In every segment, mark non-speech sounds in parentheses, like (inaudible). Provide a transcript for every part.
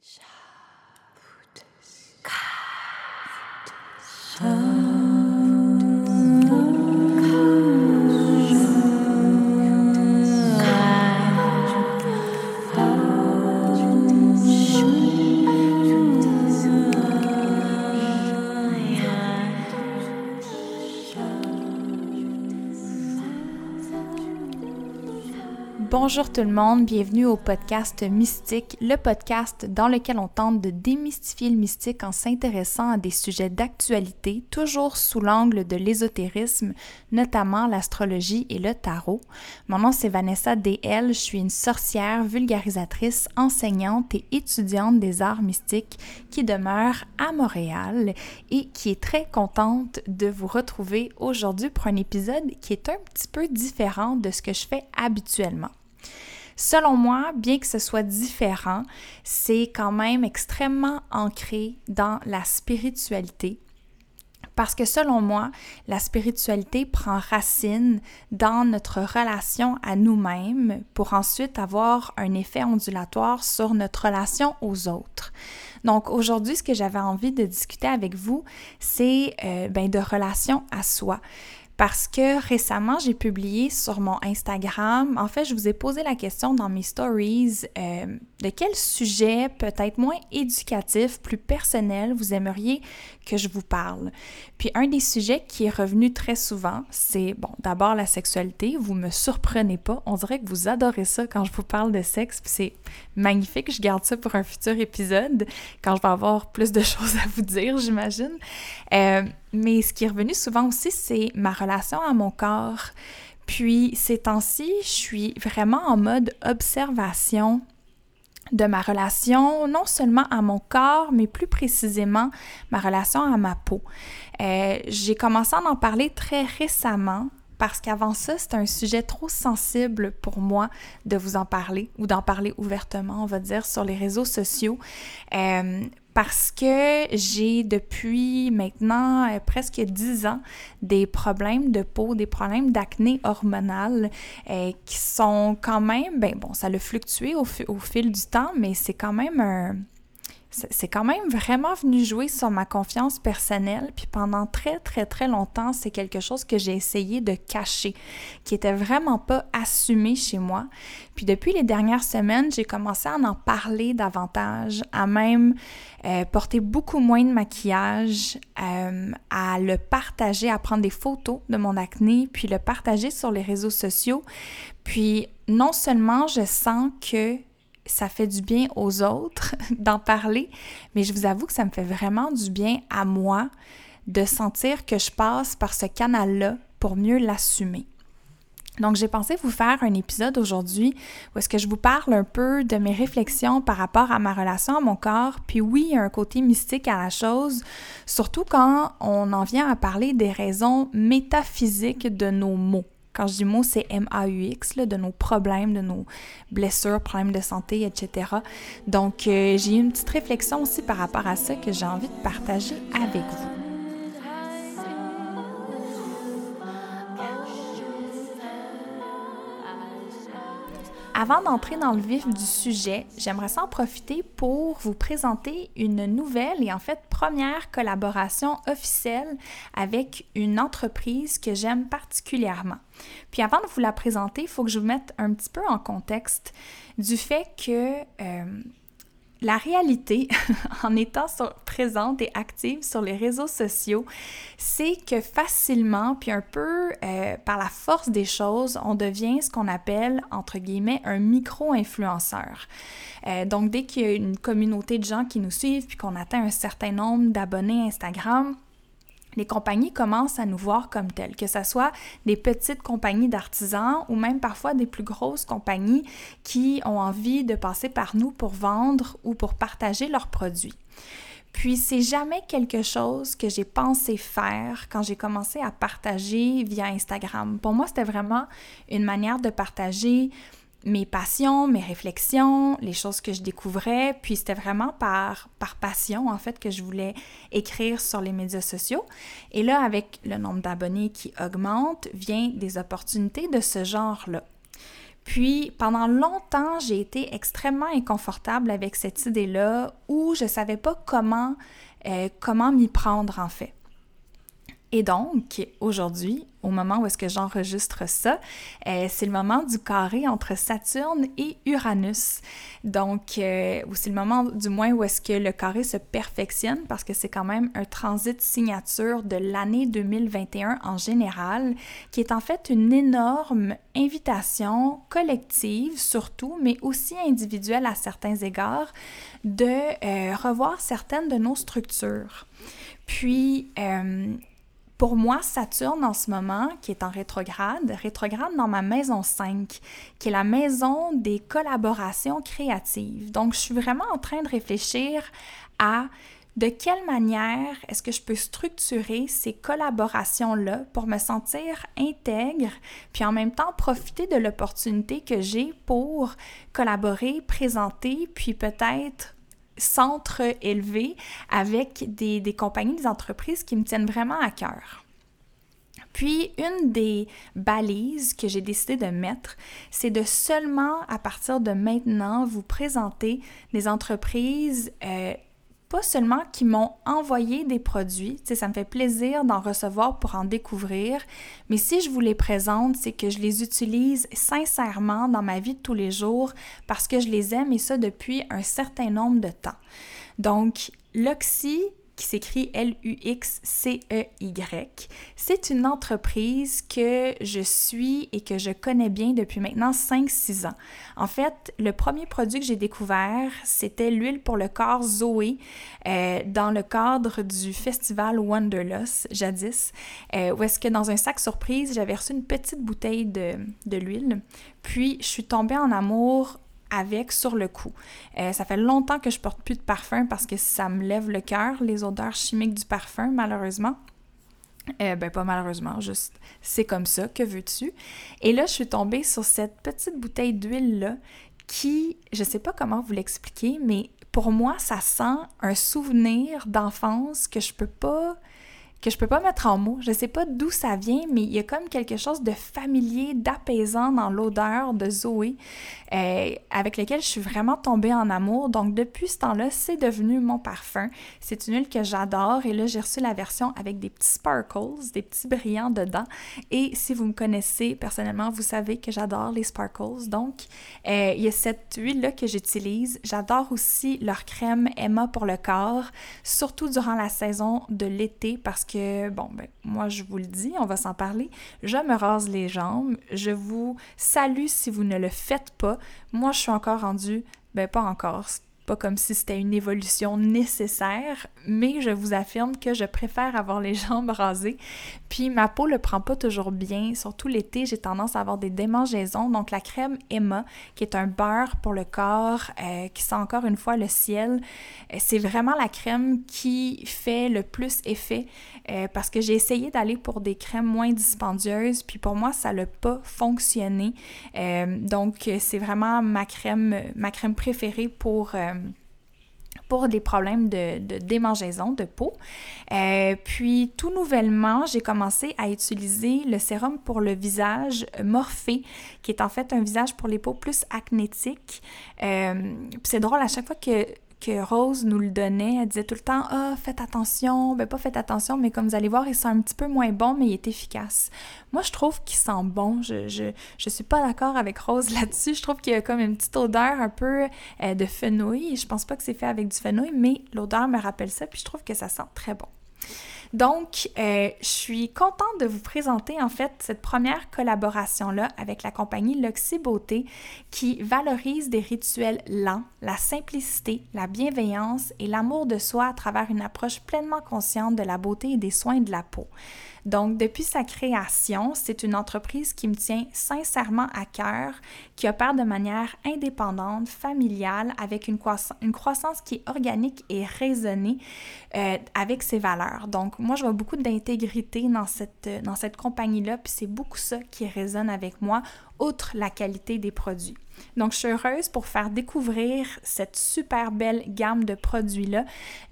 Shut Bonjour tout le monde, bienvenue au podcast Mystique, le podcast dans lequel on tente de démystifier le mystique en s'intéressant à des sujets d'actualité, toujours sous l'angle de l'ésotérisme, notamment l'astrologie et le tarot. Mon nom c'est Vanessa DL, je suis une sorcière, vulgarisatrice, enseignante et étudiante des arts mystiques qui demeure à Montréal et qui est très contente de vous retrouver aujourd'hui pour un épisode qui est un petit peu différent de ce que je fais habituellement. Selon moi, bien que ce soit différent, c'est quand même extrêmement ancré dans la spiritualité. Parce que selon moi, la spiritualité prend racine dans notre relation à nous-mêmes pour ensuite avoir un effet ondulatoire sur notre relation aux autres. Donc aujourd'hui, ce que j'avais envie de discuter avec vous, c'est euh, ben, de relation à soi parce que récemment, j'ai publié sur mon Instagram, en fait, je vous ai posé la question dans mes stories, euh, de quel sujet peut-être moins éducatif, plus personnel, vous aimeriez que je vous parle? Puis un des sujets qui est revenu très souvent, c'est, bon, d'abord la sexualité, vous me surprenez pas, on dirait que vous adorez ça quand je vous parle de sexe, puis c'est magnifique, je garde ça pour un futur épisode, quand je vais avoir plus de (laughs) choses à vous dire, j'imagine. Euh, mais ce qui est revenu souvent aussi, c'est ma relation à mon corps. Puis ces temps-ci, je suis vraiment en mode observation de ma relation, non seulement à mon corps, mais plus précisément ma relation à ma peau. Euh, j'ai commencé à en parler très récemment parce qu'avant ça, c'était un sujet trop sensible pour moi de vous en parler ou d'en parler ouvertement, on va dire, sur les réseaux sociaux. Euh, parce que j'ai depuis maintenant euh, presque 10 ans des problèmes de peau, des problèmes d'acné hormonal euh, qui sont quand même, ben bon, ça a fluctué au, au fil du temps, mais c'est quand même un c'est quand même vraiment venu jouer sur ma confiance personnelle. Puis pendant très, très, très longtemps, c'est quelque chose que j'ai essayé de cacher, qui était vraiment pas assumé chez moi. Puis depuis les dernières semaines, j'ai commencé à en parler davantage, à même euh, porter beaucoup moins de maquillage, euh, à le partager, à prendre des photos de mon acné, puis le partager sur les réseaux sociaux. Puis non seulement je sens que ça fait du bien aux autres (laughs) d'en parler, mais je vous avoue que ça me fait vraiment du bien à moi de sentir que je passe par ce canal-là pour mieux l'assumer. Donc, j'ai pensé vous faire un épisode aujourd'hui où est-ce que je vous parle un peu de mes réflexions par rapport à ma relation à mon corps. Puis oui, il y a un côté mystique à la chose, surtout quand on en vient à parler des raisons métaphysiques de nos mots. Quand je dis mots, c'est M-A-U-X, de nos problèmes, de nos blessures, problèmes de santé, etc. Donc, euh, j'ai eu une petite réflexion aussi par rapport à ça que j'ai envie de partager avec vous. Avant d'entrer dans le vif du sujet, j'aimerais s'en profiter pour vous présenter une nouvelle et en fait première collaboration officielle avec une entreprise que j'aime particulièrement. Puis avant de vous la présenter, il faut que je vous mette un petit peu en contexte du fait que euh, la réalité, (laughs) en étant présente et active sur les réseaux sociaux, c'est que facilement, puis un peu euh, par la force des choses, on devient ce qu'on appelle, entre guillemets, un micro-influenceur. Euh, donc, dès qu'il y a une communauté de gens qui nous suivent, puis qu'on atteint un certain nombre d'abonnés Instagram, les compagnies commencent à nous voir comme telles, que ce soit des petites compagnies d'artisans ou même parfois des plus grosses compagnies qui ont envie de passer par nous pour vendre ou pour partager leurs produits. Puis c'est jamais quelque chose que j'ai pensé faire quand j'ai commencé à partager via Instagram. Pour moi, c'était vraiment une manière de partager mes passions, mes réflexions, les choses que je découvrais. Puis c'était vraiment par, par passion, en fait, que je voulais écrire sur les médias sociaux. Et là, avec le nombre d'abonnés qui augmente, vient des opportunités de ce genre-là. Puis pendant longtemps, j'ai été extrêmement inconfortable avec cette idée-là où je ne savais pas comment, euh, comment m'y prendre en fait. Et donc, aujourd'hui, au moment où est-ce que j'enregistre ça, euh, c'est le moment du carré entre Saturne et Uranus. Donc, euh, c'est le moment du moins où est-ce que le carré se perfectionne parce que c'est quand même un transit signature de l'année 2021 en général, qui est en fait une énorme invitation collective surtout, mais aussi individuelle à certains égards, de euh, revoir certaines de nos structures. Puis, pour moi, Saturne en ce moment, qui est en rétrograde, rétrograde dans ma maison 5, qui est la maison des collaborations créatives. Donc, je suis vraiment en train de réfléchir à de quelle manière est-ce que je peux structurer ces collaborations-là pour me sentir intègre, puis en même temps profiter de l'opportunité que j'ai pour collaborer, présenter, puis peut-être centre élevé avec des, des compagnies, des entreprises qui me tiennent vraiment à cœur. Puis, une des balises que j'ai décidé de mettre, c'est de seulement, à partir de maintenant, vous présenter des entreprises euh, pas seulement qui m'ont envoyé des produits, ça me fait plaisir d'en recevoir pour en découvrir, mais si je vous les présente, c'est que je les utilise sincèrement dans ma vie de tous les jours parce que je les aime et ça depuis un certain nombre de temps. Donc, l'Oxy, qui s'écrit L-U-X-C-E-Y. C'est une entreprise que je suis et que je connais bien depuis maintenant 5-6 ans. En fait, le premier produit que j'ai découvert, c'était l'huile pour le corps Zoé euh, dans le cadre du festival Wanderlust jadis, euh, où est-ce que dans un sac surprise, j'avais reçu une petite bouteille de, de l'huile. Puis, je suis tombée en amour avec sur le coup. Euh, ça fait longtemps que je porte plus de parfum parce que ça me lève le cœur, les odeurs chimiques du parfum, malheureusement. Euh, ben pas malheureusement, juste c'est comme ça, que veux-tu? Et là, je suis tombée sur cette petite bouteille d'huile-là qui, je sais pas comment vous l'expliquer, mais pour moi, ça sent un souvenir d'enfance que je peux pas que je peux pas mettre en mots. Je sais pas d'où ça vient, mais il y a comme quelque chose de familier, d'apaisant dans l'odeur de Zoé, euh, avec lequel je suis vraiment tombée en amour. Donc depuis ce temps-là, c'est devenu mon parfum. C'est une huile que j'adore et là j'ai reçu la version avec des petits sparkles, des petits brillants dedans. Et si vous me connaissez personnellement, vous savez que j'adore les sparkles. Donc euh, il y a cette huile-là que j'utilise. J'adore aussi leur crème Emma pour le corps, surtout durant la saison de l'été parce bon, ben, moi, je vous le dis, on va s'en parler. Je me rase les jambes. Je vous salue si vous ne le faites pas. Moi, je suis encore rendue, ben, pas encore pas comme si c'était une évolution nécessaire, mais je vous affirme que je préfère avoir les (laughs) jambes rasées. Puis ma peau le prend pas toujours bien, surtout l'été, j'ai tendance à avoir des démangeaisons. Donc la crème Emma, qui est un beurre pour le corps, euh, qui sent encore une fois le ciel, euh, c'est vraiment la crème qui fait le plus effet euh, parce que j'ai essayé d'aller pour des crèmes moins dispendieuses, puis pour moi ça n'a pas fonctionné. donc c'est vraiment ma crème, ma crème préférée pour pour des problèmes de, démangeaison de peau. Euh, puis tout nouvellement, j'ai commencé à utiliser le sérum pour le visage Morphée, qui est en fait un visage pour les peaux plus acnétiques. Euh, c'est drôle, à chaque fois que que Rose nous le donnait. Elle disait tout le temps Ah, faites attention. Ben, pas faites attention, mais comme vous allez voir, il sent un petit peu moins bon, mais il est efficace. Moi, je trouve qu'il sent bon. Je, je, je suis pas d'accord avec Rose (laughs) là-dessus. Je trouve qu'il y a comme une petite odeur un peu euh, de fenouil. Je pense pas que c'est fait avec du fenouil, mais l'odeur me rappelle ça, puis je trouve que ça sent très bon. Donc, euh, je suis contente de vous présenter en fait cette première collaboration-là avec la compagnie Luxy Beauté qui valorise des rituels lents, la simplicité, la bienveillance et l'amour de soi à travers une approche pleinement consciente de la beauté et des soins de la peau. Donc, depuis sa création, c'est une entreprise qui me tient sincèrement à cœur, qui opère de manière indépendante, familiale, avec une, croissance qui est organique et raisonnée euh, avec ses valeurs. Donc, moi, je vois beaucoup d'intégrité dans cette, dans cette compagnie-là, puis c'est beaucoup ça qui résonne avec moi, outre la qualité des produits. Donc, je suis heureuse pour faire découvrir cette super belle gamme de produits-là,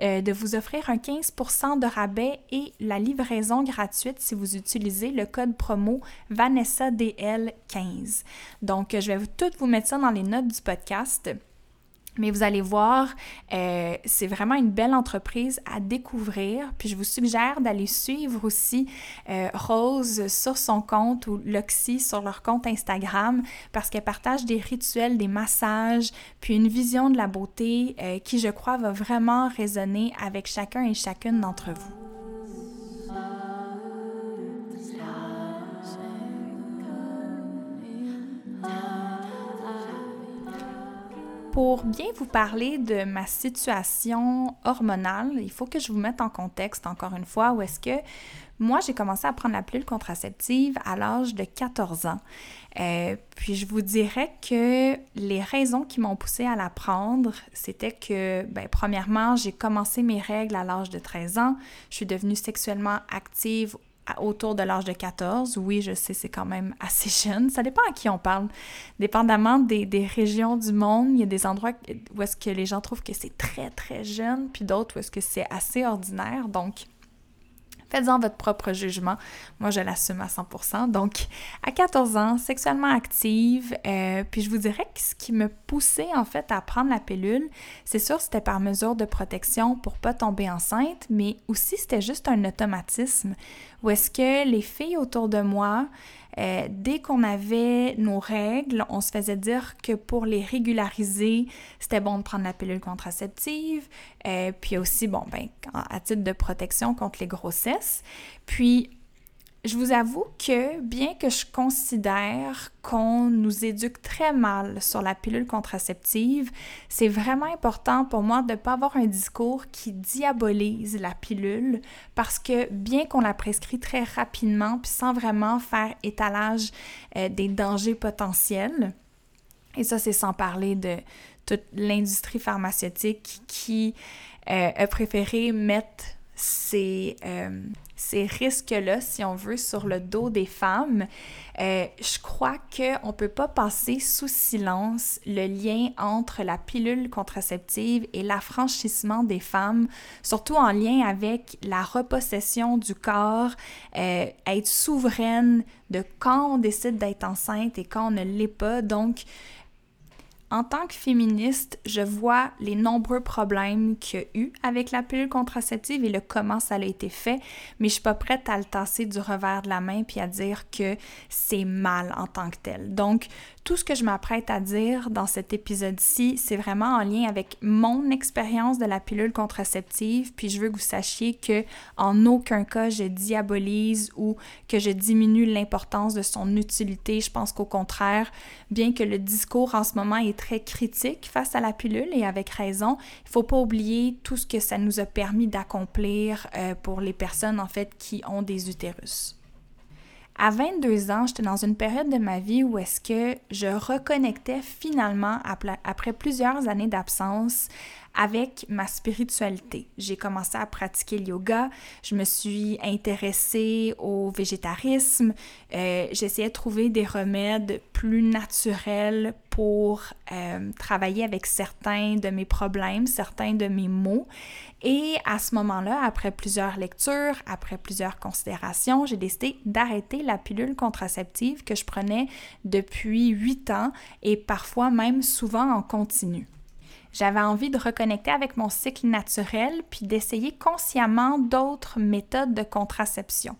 euh, de vous offrir un 15% de rabais et la livraison gratuite si vous utilisez le code promo VanessaDL15. Donc, je vais tout vous mettre ça dans les notes du podcast. Mais vous allez voir, euh, c'est vraiment une belle entreprise à découvrir. Puis je vous suggère d'aller suivre aussi euh, Rose sur son compte ou Loxy sur leur compte Instagram parce qu'elle partage des rituels, des massages, puis une vision de la beauté euh, qui, je crois, va vraiment résonner avec chacun et chacune d'entre vous. Pour bien vous parler de ma situation hormonale, il faut que je vous mette en contexte encore une fois où est-ce que moi j'ai commencé à prendre la pilule contraceptive à l'âge de 14 ans. Euh, puis je vous dirais que les raisons qui m'ont poussée à la prendre, c'était que, ben, premièrement, j'ai commencé mes règles à l'âge de 13 ans. Je suis devenue sexuellement active autour de l'âge de 14. Oui, je sais, c'est quand même assez (laughs) jeune. Ça dépend à qui on parle. Dépendamment des, des régions du monde, il y a des endroits où est-ce que les gens trouvent que c'est très, très jeune, puis d'autres où est-ce que c'est assez ordinaire. Donc, Faites-en votre propre jugement. Moi, je l'assume à 100%. Donc, à 14 ans, sexuellement active, euh, puis je vous dirais que ce qui me poussait en fait à prendre la pilule, c'est sûr, c'était par mesure de protection pour pas tomber enceinte, mais aussi c'était juste un automatisme où est-ce que les filles autour de moi, euh, dès qu'on avait nos règles, on se faisait dire que pour les régulariser, c'était bon de prendre la pilule contraceptive, euh, puis aussi, bon, ben, à titre de protection contre les grossesses. Puis, je vous avoue que bien que je considère qu'on nous éduque très mal sur la pilule contraceptive, c'est vraiment important pour moi de ne pas avoir un discours qui diabolise la pilule parce que bien qu'on la prescrit très rapidement puis sans vraiment faire étalage euh, des dangers potentiels, et ça c'est sans parler de toute l'industrie pharmaceutique qui euh, a préféré mettre ces, euh, ces risques-là, si on veut, sur le dos des femmes, euh, je crois qu'on ne peut pas passer sous silence le lien entre la pilule contraceptive et l'affranchissement des femmes, surtout en lien avec la repossession du corps, euh, être souveraine de quand on décide d'être enceinte et quand on ne l'est pas. Donc, en tant que féministe, je vois les nombreux problèmes qu'il y a eu avec la pilule contraceptive et le comment ça a été fait, mais je suis pas prête à le tasser du revers de la main puis à dire que c'est mal en tant que tel. Donc, tout ce que je m'apprête à dire dans cet épisode-ci, c'est vraiment en lien avec mon expérience de la pilule contraceptive, puis je veux que vous sachiez que en aucun cas je diabolise ou que je diminue l'importance de son utilité. Je pense qu'au contraire, bien que le discours en ce moment est très critique face à la pilule et avec raison, il faut pas oublier tout ce que ça nous a permis d'accomplir euh, pour les personnes en fait qui ont des utérus. À 22 ans, j'étais dans une période de ma vie où est-ce que je reconnectais finalement, après plusieurs années d'absence, avec ma spiritualité. J'ai commencé à pratiquer le yoga, je me suis intéressée au végétarisme, euh, j'essayais de trouver des remèdes plus naturels pour euh, travailler avec certains de mes problèmes, certains de mes maux. Et à ce moment-là, après plusieurs lectures, après plusieurs considérations, j'ai décidé d'arrêter la pilule contraceptive que je prenais depuis huit ans et parfois même souvent en continu. J'avais envie de reconnecter avec mon cycle naturel puis d'essayer consciemment d'autres méthodes de contraception.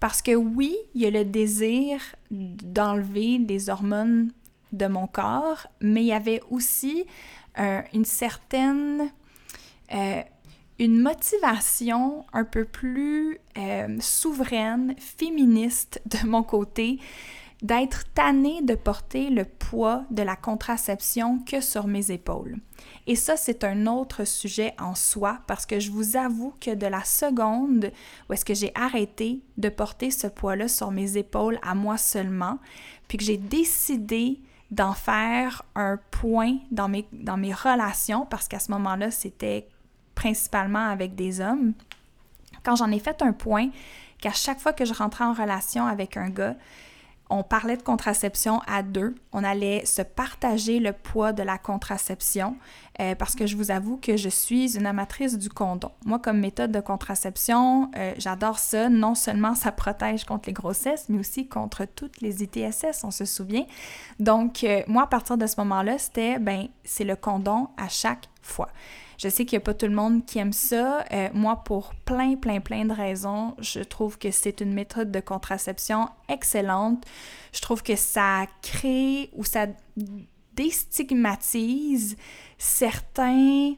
Parce que oui, il y a le désir d'enlever des hormones de mon corps, mais il y avait aussi euh, une certaine... Euh, une motivation un peu plus euh, souveraine, féministe de mon côté, d'être tannée de porter le poids de la contraception que sur mes épaules. Et ça, c'est un autre sujet en soi parce que je vous avoue que de la seconde où est-ce que j'ai arrêté de porter ce poids-là sur mes épaules à moi seulement, puis que j'ai décidé d'en faire un point dans mes, dans mes relations, parce qu'à ce moment-là, c'était principalement avec des hommes. Quand j'en ai fait un point, qu'à chaque fois que je rentrais en relation avec un gars, on parlait de contraception à deux. On allait se partager le poids de la contraception euh, parce que je vous avoue que je suis une amatrice du condom. Moi, comme méthode de contraception, euh, j'adore ça. Non seulement ça protège contre les grossesses, mais aussi contre toutes les ITSS, on se souvient. Donc, euh, moi, à partir de ce moment-là, c'était, ben, c'est le condom à chaque fois. Je sais qu'il n'y a pas tout le monde qui aime ça. Euh, moi, pour plein, plein, plein de raisons, je trouve que c'est une méthode de contraception excellente. Je trouve que ça crée ou ça déstigmatise certains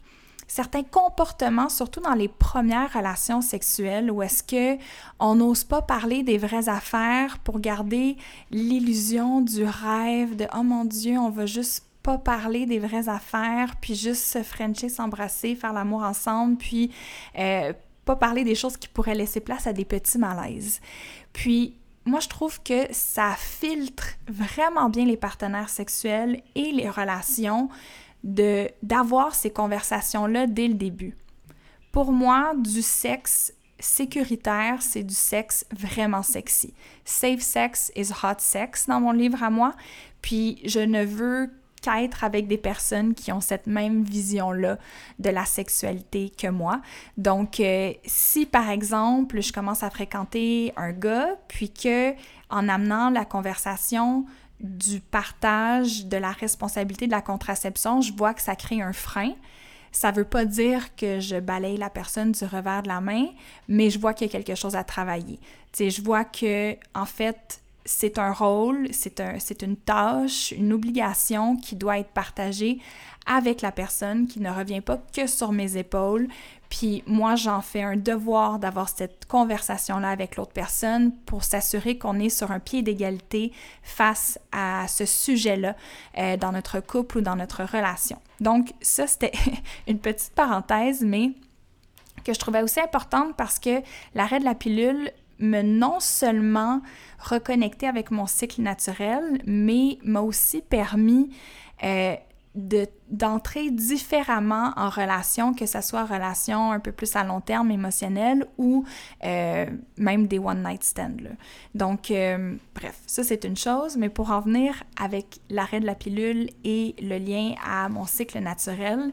certains comportements, surtout dans les premières relations sexuelles, où est-ce que on n'ose pas parler des vraies affaires pour garder l'illusion du rêve de oh mon Dieu, on va juste pas parler des vraies affaires, puis juste se frencher, s'embrasser, faire l'amour ensemble, puis euh, pas parler des choses qui pourraient laisser place à des petits malaises. Puis moi, je trouve que ça filtre vraiment bien les partenaires sexuels et les relations d'avoir ces conversations-là dès le début. Pour moi, du sexe sécuritaire, c'est du sexe vraiment sexy. Safe sex is hot sex dans mon livre à moi. Puis je ne veux qu'être avec des personnes qui ont cette même vision-là de la sexualité que moi. Donc, euh, si par exemple, je commence à fréquenter un gars, puis que en amenant la conversation du partage de la responsabilité de la contraception, je vois que ça crée un frein. Ça veut pas dire que je balaye la personne du revers de la main, mais je vois qu'il y a quelque chose à travailler. Tu sais, je vois que en fait, c'est un rôle, c'est un, une tâche, une obligation qui doit être partagée avec la personne, qui ne revient pas que sur mes épaules. Puis moi, j'en fais un devoir d'avoir cette conversation-là avec l'autre personne pour s'assurer qu'on est sur un pied d'égalité face à ce sujet-là euh, dans notre couple ou dans notre relation. Donc ça, c'était (laughs) une petite parenthèse, mais que je trouvais aussi importante parce que l'arrêt de la pilule me non seulement reconnecter avec mon cycle naturel, mais m'a aussi permis euh, d'entrer différemment en relation, que ce soit relation un peu plus à long terme émotionnelle ou euh, même des one-night stands. Donc, euh, bref, ça c'est une chose, mais pour en venir avec l'arrêt de la pilule et le lien à mon cycle naturel,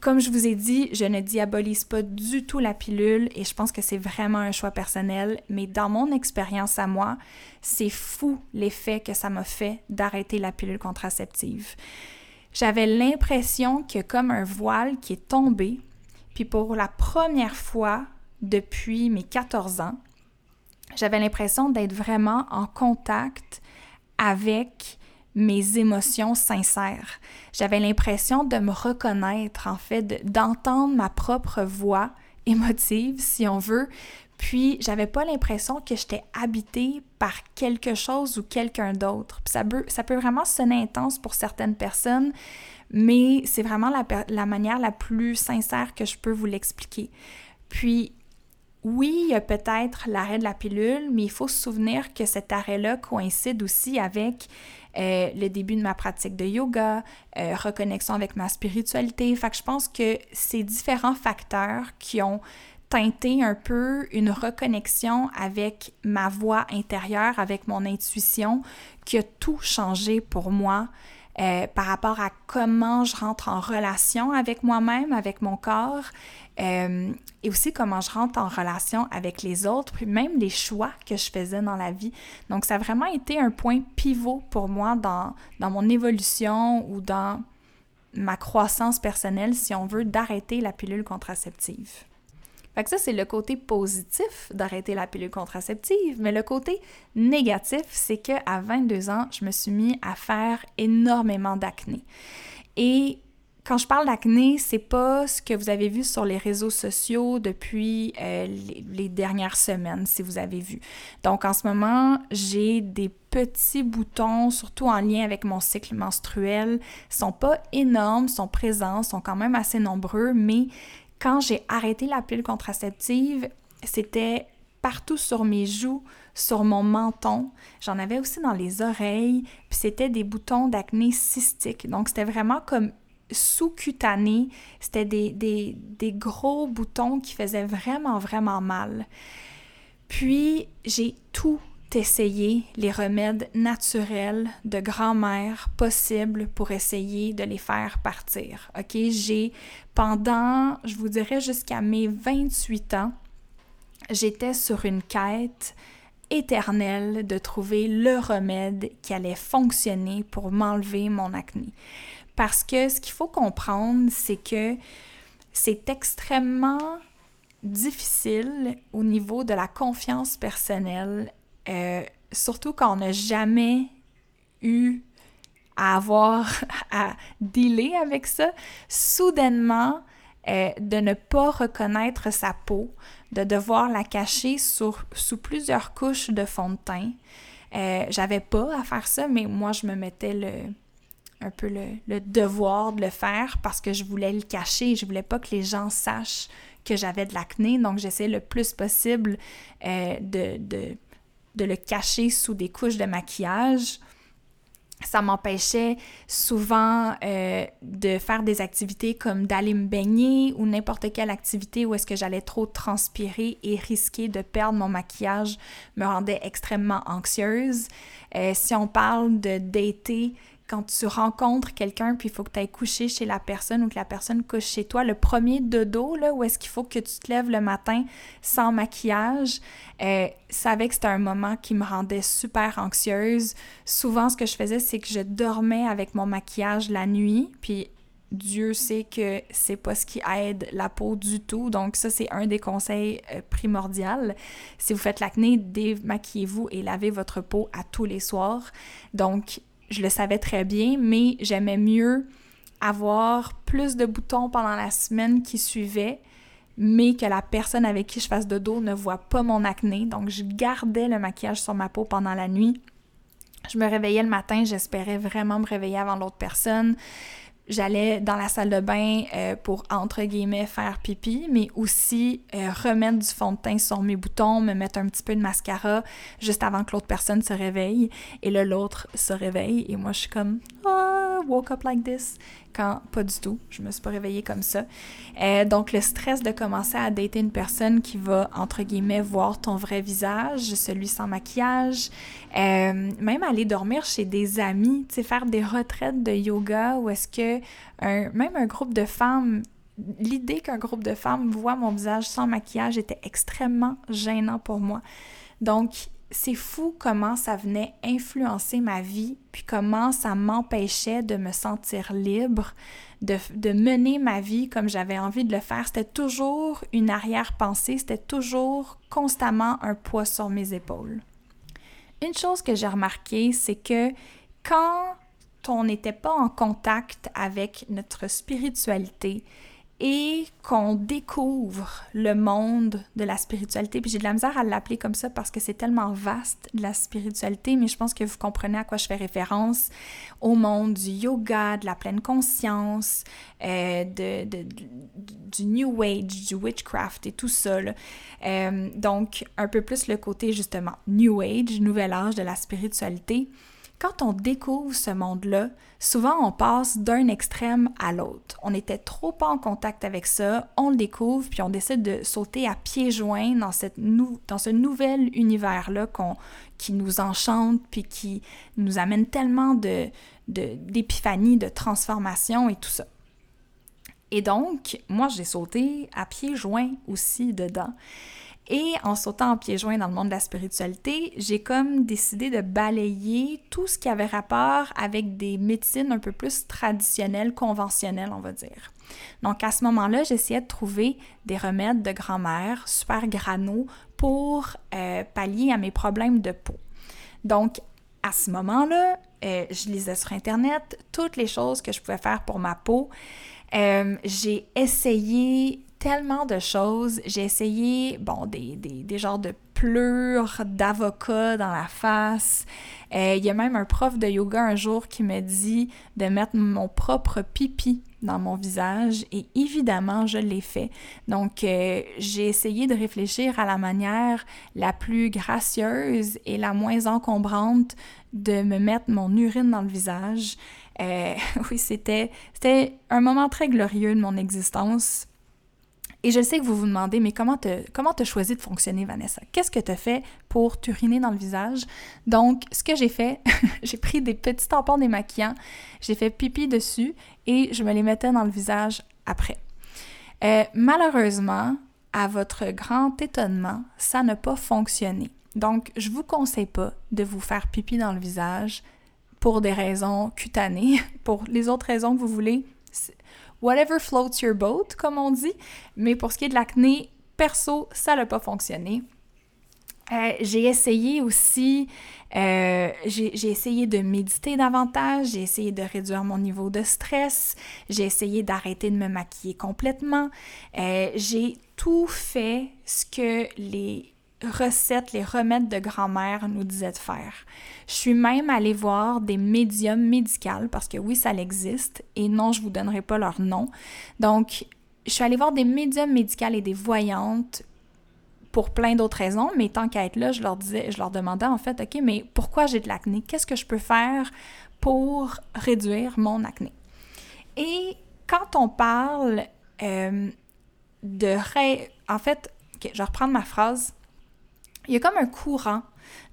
comme je vous ai dit, je ne diabolise pas du tout la pilule et je pense que c'est vraiment un choix personnel, mais dans mon expérience à moi, c'est fou l'effet que ça m'a fait d'arrêter la pilule contraceptive. J'avais l'impression que comme un voile qui est tombé, puis pour la première fois depuis mes 14 ans, j'avais l'impression d'être vraiment en contact avec mes émotions sincères. J'avais l'impression de me reconnaître, en fait, d'entendre ma propre voix émotive, si on veut. Puis, j'avais pas l'impression que j'étais habitée par quelque chose ou quelqu'un d'autre. ça peut, ça peut vraiment sonner intense pour certaines personnes, mais c'est vraiment la, la manière la plus sincère que je peux vous l'expliquer. Puis, oui, il y a peut-être l'arrêt de la pilule, mais il faut se souvenir que cet arrêt-là coïncide aussi avec euh, le début de ma pratique de yoga, euh, reconnexion avec ma spiritualité. Fait je pense que ces différents facteurs qui ont teinté un peu une reconnexion avec ma voix intérieure, avec mon intuition, qui a tout changé pour moi euh, par rapport à comment je rentre en relation avec moi-même, avec mon corps, euh, et aussi comment je rentre en relation avec les autres, puis même les choix que je faisais dans la vie. Donc, ça a vraiment été un point pivot pour moi dans, dans mon évolution ou dans ma croissance personnelle, si on veut, d'arrêter la pilule contraceptive. Fait que ça, c'est le côté positif d'arrêter la pilule contraceptive. Mais le côté négatif, c'est qu'à 22 ans, je me suis mis à faire énormément d'acné. Et quand je parle d'acné, c'est pas ce que vous avez vu sur les réseaux sociaux depuis euh, les, dernières semaines, si vous avez vu. Donc en ce moment, j'ai des petits boutons, surtout en lien avec mon cycle menstruel. Ils sont pas énormes, sont présents, sont quand même assez nombreux, mais quand j'ai arrêté la pilule contraceptive, c'était partout sur mes joues, sur mon menton. J'en avais aussi dans les oreilles, puis c'était des boutons d'acné cystique. Donc, c'était vraiment comme sous-cutané. C'était des, gros boutons qui faisaient vraiment, vraiment mal. Puis, j'ai tout essayer les remèdes naturels de grand-mère possibles pour essayer de les faire partir. OK, j'ai pendant, je vous dirais jusqu'à mes 28 ans, j'étais sur une quête éternelle de trouver le remède qui allait fonctionner pour m'enlever mon acné. Parce que ce qu'il faut comprendre, c'est que c'est extrêmement difficile au niveau de la confiance personnelle, euh, surtout quand on n'a jamais eu à avoir (laughs) à dealer avec ça. Soudainement, euh, de ne pas reconnaître sa peau, de devoir la cacher sous plusieurs couches de fond de teint. Euh, j'avais pas à faire ça, mais moi, je me mettais le, un peu le, devoir de le faire parce que je voulais le cacher. Je voulais pas que les gens sachent que j'avais de l'acné, donc j'essayais le plus possible euh, de, le cacher sous des couches de maquillage ça m'empêchait souvent euh, de faire des activités comme d'aller me baigner ou n'importe quelle activité où est-ce que j'allais trop transpirer et risquer de perdre mon maquillage me rendait extrêmement anxieuse. Euh, si on parle de dater quand tu rencontres quelqu'un, puis il faut que tu ailles coucher chez la personne ou que la personne couche chez toi, le premier dodo, là, où est-ce qu'il faut que tu te lèves le matin sans maquillage, euh, savais que c'était un moment qui me rendait super anxieuse. Souvent, ce que je faisais, c'est que je dormais avec mon maquillage la nuit, puis Dieu sait que c'est pas ce qui aide la peau du tout. Donc ça, c'est un des conseils euh, primordiaux. Si vous faites l'acné, démaquillez-vous et lavez votre peau à tous les soirs. Donc je le savais très bien, mais j'aimais mieux avoir plus de boutons pendant la semaine qui suivait, mais que la personne avec qui je fasse de dos ne voit pas mon acné. Donc, je gardais le maquillage sur ma peau pendant la nuit. Je me réveillais le matin, j'espérais vraiment me réveiller avant l'autre personne. J'allais dans la salle de bain euh, pour, entre guillemets, faire pipi, mais aussi euh, remettre du fond de teint sur mes boutons, me mettre un petit peu de mascara juste avant que l'autre personne se réveille. Et là, l'autre se réveille et moi, je suis comme « Ah, woke up like this » pas du tout, je me suis pas réveillée comme ça. Euh, donc, le stress de commencer à dater une personne qui va, entre guillemets, voir ton vrai visage, celui sans maquillage, même aller dormir chez des amis, tu faire des retraites de yoga ou est-ce que même un groupe de femmes, l'idée qu'un groupe de femmes voit mon visage sans maquillage était extrêmement gênant pour moi. Donc, c'est fou comment ça venait influencer ma vie, puis comment ça m'empêchait de me sentir libre, de, mener ma vie comme j'avais envie de le faire. C'était toujours une arrière-pensée, c'était toujours constamment un poids sur mes épaules. Une chose que j'ai remarqué, c'est que quand on n'était pas en contact avec notre spiritualité et qu'on découvre le monde de la spiritualité. Puis j'ai de la misère à l'appeler comme ça parce que c'est tellement vaste la spiritualité, mais je pense que vous comprenez à quoi je fais référence au monde du yoga, de la pleine conscience, euh, de, du New Age, du witchcraft et tout ça. Euh, donc un peu plus le côté justement New Age, nouvel âge de la spiritualité. Quand on découvre ce monde-là, souvent on passe d'un extrême à l'autre. On était trop pas en contact avec ça, on le découvre, puis on décide de sauter à pieds joints dans, ce nouvel univers-là qui nous enchante, puis qui nous amène tellement d'épiphanie, de, de transformation et tout ça. Et donc, moi, j'ai sauté à pieds joints aussi dedans. Et en sautant en pieds joints dans le monde de la spiritualité, j'ai comme décidé de balayer tout ce qui avait rapport avec des médecines un peu plus traditionnelles, conventionnelles, on va dire. Donc à ce moment-là, j'essayais de trouver des remèdes de grand-mère super granaux pour euh, pallier à mes problèmes de peau. Donc à ce moment-là, euh, je lisais sur Internet toutes les choses que je pouvais faire pour ma peau. Euh, j'ai essayé tellement de choses. J'ai essayé, bon, des, des, des genres de pleurs d'avocat dans la face. Euh, il y a même un prof de yoga un jour qui me dit de mettre mon propre pipi dans mon visage et évidemment je l'ai fait. Donc euh, j'ai essayé de réfléchir à la manière la plus gracieuse et la moins encombrante de me mettre mon urine dans le visage. Euh, (laughs) oui, c'était un moment très glorieux de mon existence Et je sais que vous vous demandez, mais comment tu comment as choisi de fonctionner, Vanessa? Qu'est-ce que tu as fait pour t'uriner dans le visage? Donc, ce que j'ai fait, (laughs) j'ai pris des petits tampons démaquillants, j'ai fait pipi dessus et je me les mettais dans le visage après. Euh, malheureusement, à votre grand étonnement, ça n'a pas fonctionné. Donc, je vous conseille pas de vous faire pipi dans le visage pour des raisons cutanées. (laughs) Pour les autres raisons que vous voulez, whatever floats your boat, comme on dit. Mais pour ce qui est de l'acné, perso, ça n'a pas fonctionné. Euh, j'ai essayé aussi, euh, j'ai essayé de méditer davantage, j'ai essayé de réduire mon niveau de stress, j'ai essayé d'arrêter de me maquiller complètement. Euh, j'ai tout fait ce que les recettes, les remèdes de grand-mère nous disaient de faire. Je suis même allée voir des médiums médicales parce que oui, ça existe et non, je vous donnerai pas leur nom. Donc, je suis allée voir des médiums médicales et des voyantes pour plein d'autres raisons, mais tant qu'à être là, je leur disais, je leur demandais en fait, OK, mais pourquoi j'ai de l'acné? Qu'est-ce que je peux faire pour réduire mon acné? Et quand on parle euh, de... En fait, je vais reprendre ma phrase il y a comme un courant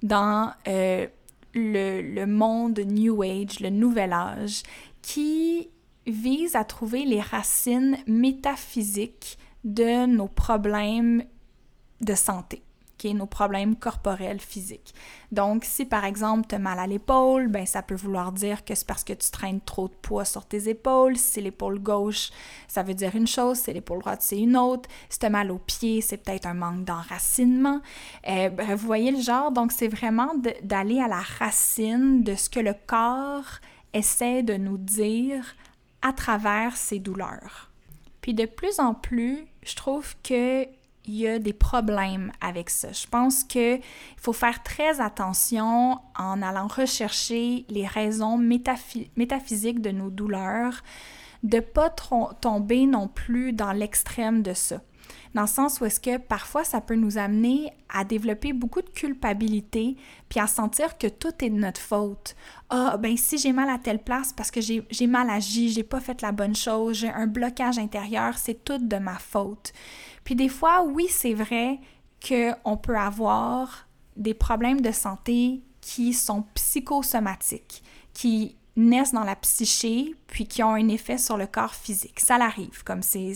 dans euh, le, le, monde New Age, le Nouvel Âge, qui vise à trouver les racines métaphysiques de nos problèmes de santé qui est nos problèmes corporels physiques. Donc, si par exemple tu as mal à l'épaule, ben ça peut vouloir dire que c'est parce que tu traînes trop de poids sur tes épaules. Si c'est l'épaule gauche, ça veut dire une chose, si l'épaule droite, c'est une autre. Si tu as mal aux pieds, c'est peut-être un manque d'enracinement. Euh, vous voyez le genre, donc c'est vraiment d'aller à la racine de ce que le corps essaie de nous dire à travers ses douleurs. Puis de plus en plus, je trouve que il y a des problèmes avec ça. Je pense qu'il faut faire très attention en allant rechercher les raisons métaphysiques de nos douleurs, de pas tomber non plus dans l'extrême de ça. Dans le sens où est-ce que parfois ça peut nous amener à développer beaucoup de culpabilité, puis à sentir que tout est de notre faute. Ah, ben si j'ai mal à telle place parce que j'ai mal agi, j'ai pas fait la bonne chose, j'ai un blocage intérieur, c'est tout de ma faute. Puis des fois, oui, c'est vrai qu'on peut avoir des problèmes de santé qui sont psychosomatiques, qui naissent dans la psyché, puis qui ont un effet sur le corps physique. Ça l'arrive, comme c'est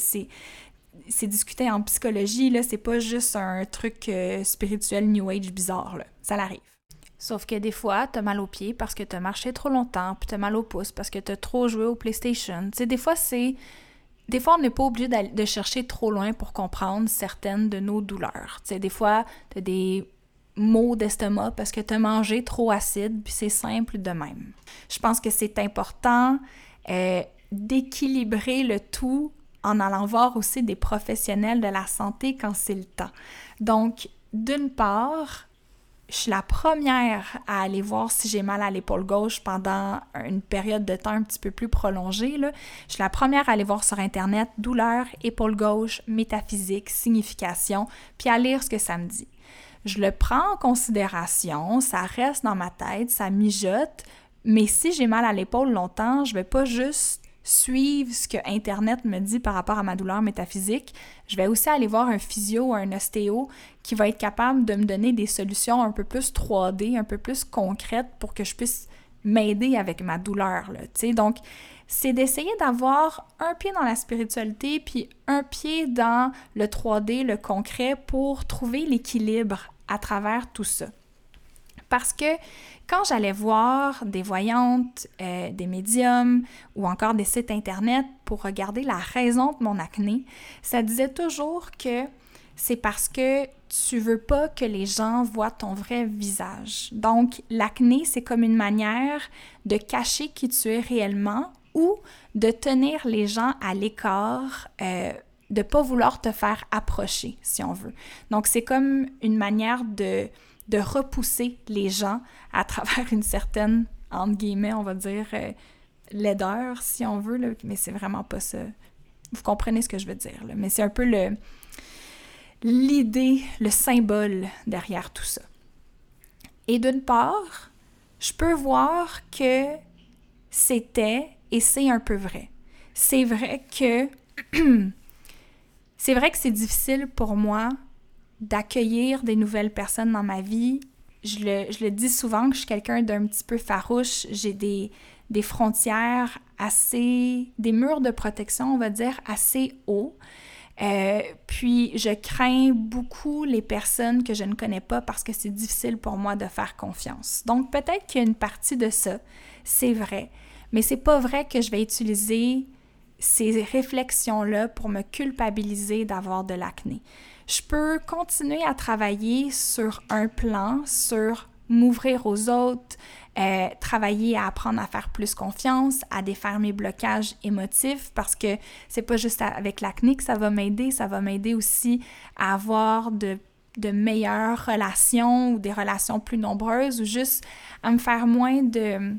c'est discuté en psychologie, là, c'est pas juste un truc euh, spirituel New Age bizarre, là. Ça l'arrive. Sauf que des fois, t'as mal aux pieds parce que t'as marché trop longtemps, puis t'as mal au pouce parce que t'as trop joué au PlayStation. Tu sais, des fois, c'est des fois, on n'est pas obligé de chercher trop loin pour comprendre certaines de nos douleurs. Tu sais, des fois, tu as des maux d'estomac parce que tu as mangé trop acide, puis c'est simple de même. Je pense que c'est important euh, d'équilibrer le tout en allant voir aussi des professionnels de la santé quand c'est le temps. Donc, d'une part, je suis la première à aller voir si j'ai mal à l'épaule gauche pendant une période de temps un petit peu plus prolongée. Je suis la première à aller voir sur Internet douleur, épaule gauche, métaphysique, signification, puis à lire ce que ça me dit. Je le prends en considération, ça reste dans ma tête, ça mijote, mais si j'ai mal à l'épaule longtemps, je vais pas juste suivre ce que Internet me dit par rapport à ma douleur métaphysique, je vais aussi aller voir un physio ou un ostéo qui va être capable de me donner des solutions un peu plus 3D, un peu plus concrètes pour que je puisse m'aider avec ma douleur. Donc, c'est d'essayer d'avoir un pied dans la spiritualité puis un pied dans le 3D, le concret, pour trouver l'équilibre à travers tout ça. Parce que quand j'allais voir des voyantes, euh, des médiums ou encore des sites internet pour regarder la raison de mon acné, ça disait toujours que c'est parce que tu veux pas que les gens voient ton vrai visage. Donc, l'acné, c'est comme une manière de cacher qui tu es réellement ou de tenir les gens à l'écart, euh, de pas vouloir te faire approcher, si on veut. Donc, c'est comme une manière de de repousser les gens à travers une certaine, entre guillemets, on va dire, euh, laideur, si on veut, là, mais c'est vraiment pas ça. Vous comprenez ce que je veux dire, là, mais c'est un peu le l'idée, le symbole derrière tout ça. Et d'une part, je peux voir que c'était, et c'est un peu vrai, c'est vrai que (clears throat) C'est vrai que c'est difficile pour moi d'accueillir des nouvelles personnes dans ma vie. Je le, dis souvent que je suis quelqu'un d'un petit peu farouche. J'ai des, des frontières assez, des murs de protection, on va dire, assez hauts. Euh, puis je crains beaucoup les personnes que je ne connais pas parce que c'est difficile pour moi de faire confiance. Donc peut-être qu'il y a une partie de ça, c'est vrai, mais c'est pas vrai que je vais utiliser ces réflexions-là pour me culpabiliser d'avoir de l'acné. Je peux continuer à travailler sur un plan, sur m'ouvrir aux autres, euh, travailler à apprendre à faire plus confiance, à défaire mes blocages émotifs parce que c'est pas juste avec l'acné que ça va m'aider, ça va m'aider aussi à avoir de, de meilleures relations ou des relations plus nombreuses ou juste à me faire moins de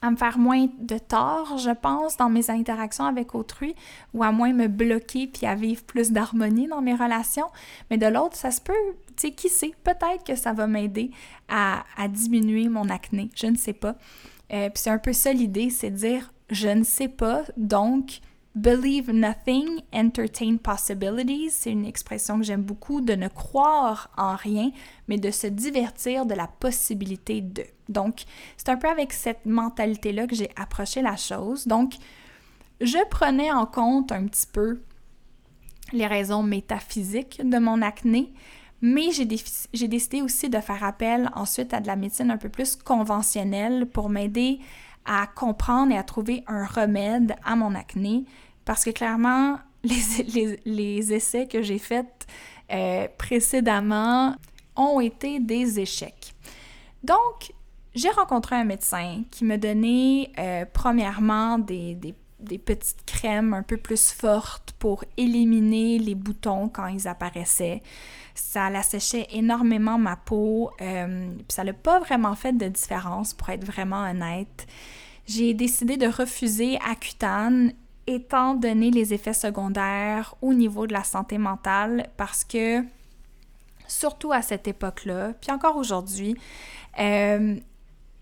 à me faire moins de tort, je pense, dans mes interactions avec autrui, ou à moins me bloquer puis à vivre plus d'harmonie dans mes relations. Mais de l'autre, ça se peut, tu sais, qui sait, peut-être que ça va m'aider à, diminuer mon acné, je ne sais pas. Euh, puis c'est un peu ça l'idée, c'est de dire je ne sais pas, donc Believe nothing, entertain possibilities, c'est une expression que j'aime beaucoup, de ne croire en rien, mais de se divertir de la possibilité de. Donc, c'est un peu avec cette mentalité-là que j'ai approché la chose. Donc, je prenais en compte un petit peu les raisons métaphysiques de mon acné, mais j'ai décidé aussi de faire appel ensuite à de la médecine un peu plus conventionnelle pour m'aider à comprendre et à trouver un remède à mon acné parce que clairement, (laughs) les, essais que j'ai faits euh, précédemment ont été des échecs. Donc, j'ai rencontré un médecin qui me donnait euh, premièrement des, petites crèmes un peu plus fortes pour éliminer les boutons quand ils apparaissaient. Ça l'asséchait énormément ma peau, euh, puis ça n'a pas vraiment fait de différence pour être vraiment honnête. J'ai décidé de refuser Accutane étant donné les effets secondaires au niveau de la santé mentale, parce que surtout à cette époque-là, puis encore aujourd'hui, euh,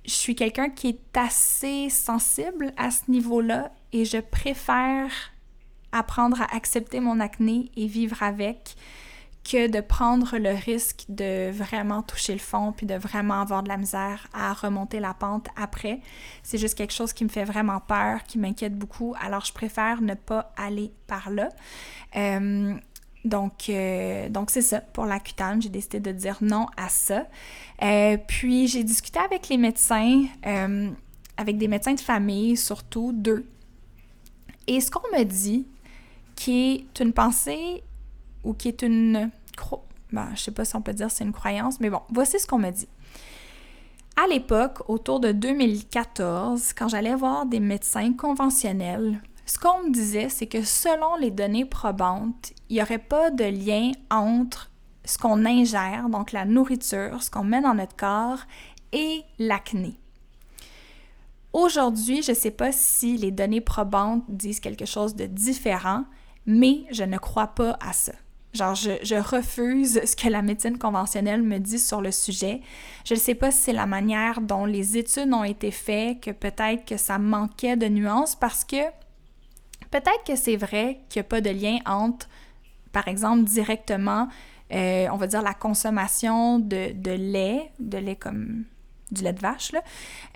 je suis quelqu'un qui est assez sensible à ce niveau-là et je préfère apprendre à accepter mon acné et vivre avec que de prendre le risque de vraiment toucher le fond puis de vraiment avoir de la misère à remonter la pente après. C'est juste quelque chose qui me fait vraiment peur, qui m'inquiète beaucoup. Alors, je préfère ne pas aller par là. Euh, donc, euh, donc c'est ça. Pour la cutane, j'ai décidé de dire non à ça. Euh, puis, j'ai discuté avec les médecins, avec des médecins de famille, surtout deux. Et ce qu'on me dit, qui est une pensée ou qui est une... Ben, je sais pas si on peut dire c'est une croyance, mais bon, voici ce qu'on me dit. À l'époque, autour de 2014, quand j'allais voir des médecins conventionnels, ce qu'on me disait, c'est que selon les données probantes, il n'y aurait pas de lien entre ce qu'on ingère, donc la nourriture, ce qu'on met dans notre corps, et l'acné. Aujourd'hui, je ne sais pas si les données probantes disent quelque chose de différent, mais je ne crois pas à ça. Genre, je, refuse ce que la médecine conventionnelle me dit sur le sujet. Je ne sais pas si c'est la manière dont les études ont été faites, que peut-être que ça manquait de nuances parce que peut-être que c'est vrai qu'il n'y a pas de lien entre, par exemple, directement, euh, on va dire, la consommation de, lait, de lait comme du lait de vache,